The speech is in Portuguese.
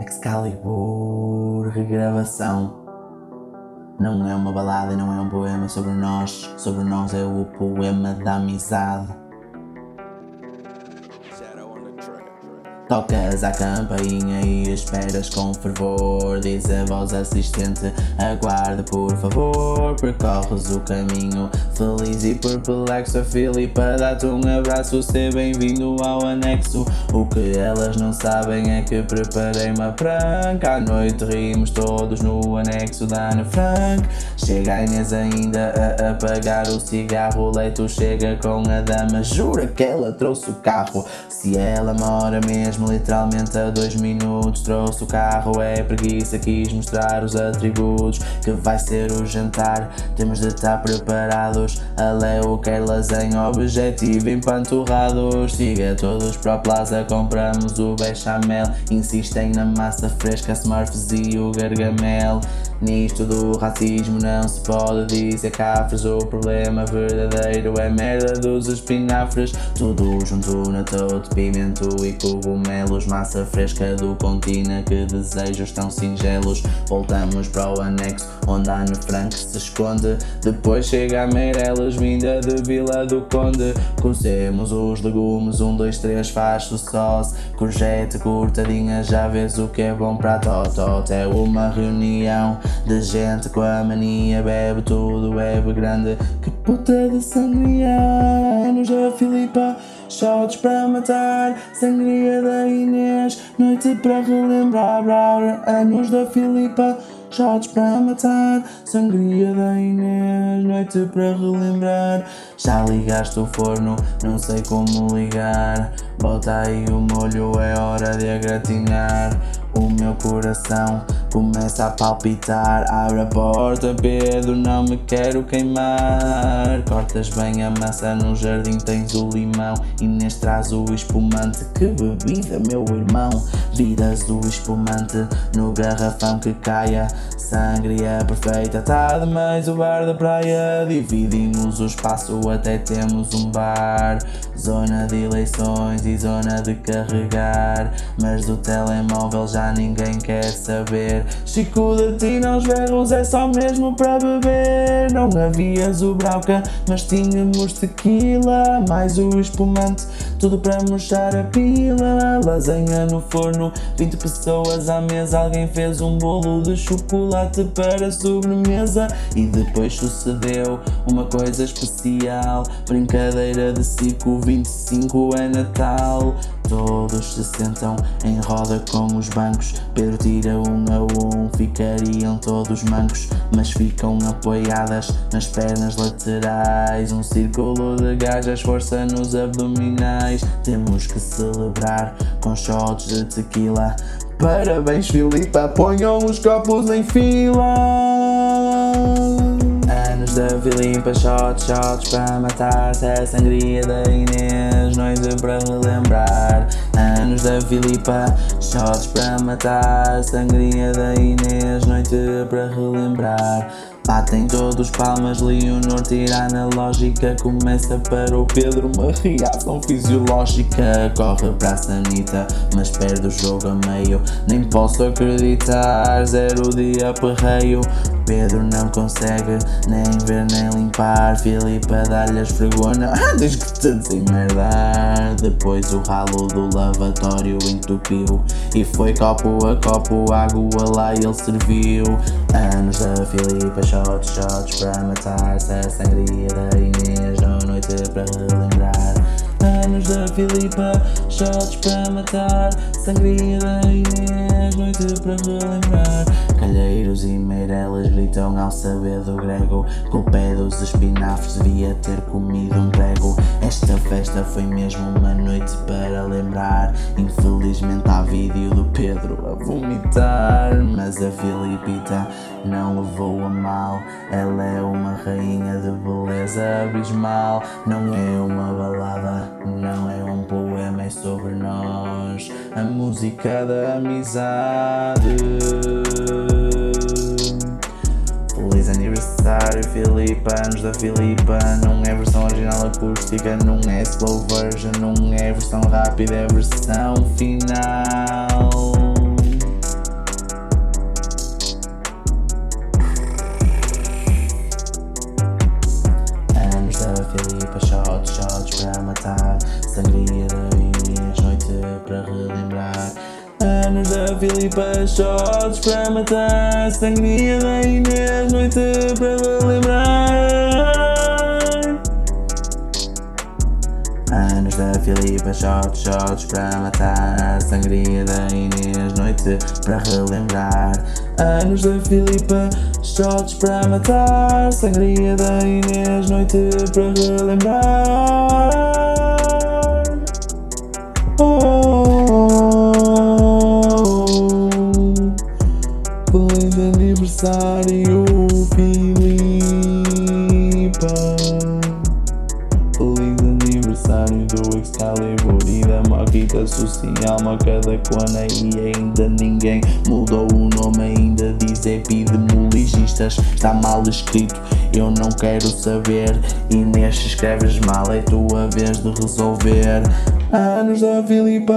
Excalibur, regravação. Não é uma balada não é um poema sobre nós. Sobre nós é o poema da amizade. Tocas a campainha e esperas com fervor. Diz a voz assistente: aguarde por favor. Percorres o caminho, feliz e perplexo. A Filipa dá-te um abraço, seja bem-vindo ao anexo. O que elas não sabem é que preparei uma pranca. À noite rimos todos no anexo da Ana Frank. Chega a Inês ainda a apagar o cigarro. O leito chega com a dama, jura que ela trouxe o carro. Se ela mora mesmo mesmo literalmente a dois minutos. Trouxe o carro, é preguiça, quis mostrar os atributos que vai ser o jantar. Temos de estar preparados. A Leo quer lasanha, objetivo empanturrados. Siga todos para a plaza, compramos o bechamel. Insistem na massa fresca, Smurfs e o gargamel. Nisto do racismo não se pode dizer cafres. O problema verdadeiro é merda dos espinafres. Tudo junto na tote, pimento e cogumelos. Massa fresca do Pontina, que desejos tão singelos. Voltamos para o anexo, onde a Anne Frank se esconde. Depois chega a Meireles, vinda de Vila do Conde. Cozemos os legumes, um, dois, três, faz o sauce. Courgette cortadinha, já vês o que é bom para Totó. É uma reunião de gente com a mania bebe tudo, bebe grande. Que puta de sangria, anos da Filipa, shots para matar, sangria da Inês, noite para relembrar, anos da Filipa. Shots para matar, sangria da Inês, noite para relembrar. Já ligaste o forno, não sei como ligar. Bota aí o molho, é hora de agratinar. O meu coração começa a palpitar. Abre a porta, Pedro, não me quero queimar. Cortas bem a maçã, no jardim tens o limão. Inês traz o espumante, que bebida, meu irmão. Vidas do espumante no garrafão que caia. Sangria perfeita, tá demais o bar da praia. Dividimos o espaço, até temos um bar. Zona de eleições e zona de carregar. Mas do telemóvel já ninguém quer saber. Chico de ti nos berros é só mesmo para beber. Não havia zubrauca, mas tínhamos tequila. Mais o espumante, tudo para murchar a pila. Lasanha no forno, 20 pessoas à mesa. Alguém fez um bolo de chocolate para sobremesa. E depois sucedeu uma coisa especial. Brincadeira de ciclo 25 é Natal. Todos se sentam em roda com os bancos. Pedro tira um a um, ficariam todos mancos, mas ficam apoiadas nas pernas laterais. Um círculo de gajas, força nos abdominais. Temos que celebrar com shots de tequila. Parabéns, Filipa, ponham os copos em fila. Anos da Filipa, shots, shots para matar-se. A sangria da Inês, noite para relembrar. Anos da Filipa, shots para matar. Sangria da Inês, noite para relembrar. Batem todos palmas, Leonor tira analógica Começa para o Pedro uma reação fisiológica Corre para a Sanita, mas perde o jogo a meio Nem posso acreditar, zero dia perreio Pedro não consegue nem ver nem limpar. Filipa dá-lhe a esfregona antes que te desemmerdar Depois o ralo do lavatório entupiu. E foi copo a copo, água lá ele serviu. Anos da Filipa, shots, shots para matar-se A sangria da Inês, na noite para relembrar. Anos da Filipa, shots para matar. Sangria da Inês, noite para relembrar e meirelas gritam ao saber do grego. Com o pé dos espinafres devia ter comido um prego. Esta festa foi mesmo uma noite para lembrar. Infelizmente há vídeo do Pedro a vomitar. Mas a Filipita não levou a mal. Ela é uma rainha de beleza abismal. Não é uma balada, não é um poema, é sobre nós. A música da amizade Filipa, anos da Filipa. Não é versão original acústica, não é slow version Não é versão rápida, é versão final Anos da Filipa, shots para matar Sangria da Inês, noite para lembrar. Anos da Filipa, shots, shots para matar Sangria da Inês, noite para relembrar Anos da Filipa, shots para matar Sangria da Inês, noite para relembrar aniversário, Filipa. Feliz aniversário do Excalibur e da Maquita Social, Macada Cona e ainda ninguém mudou o nome, ainda diz epidemiologistas. Está mal escrito, eu não quero saber. Neste escreves mal, é tua vez de resolver. Anos da Filipa.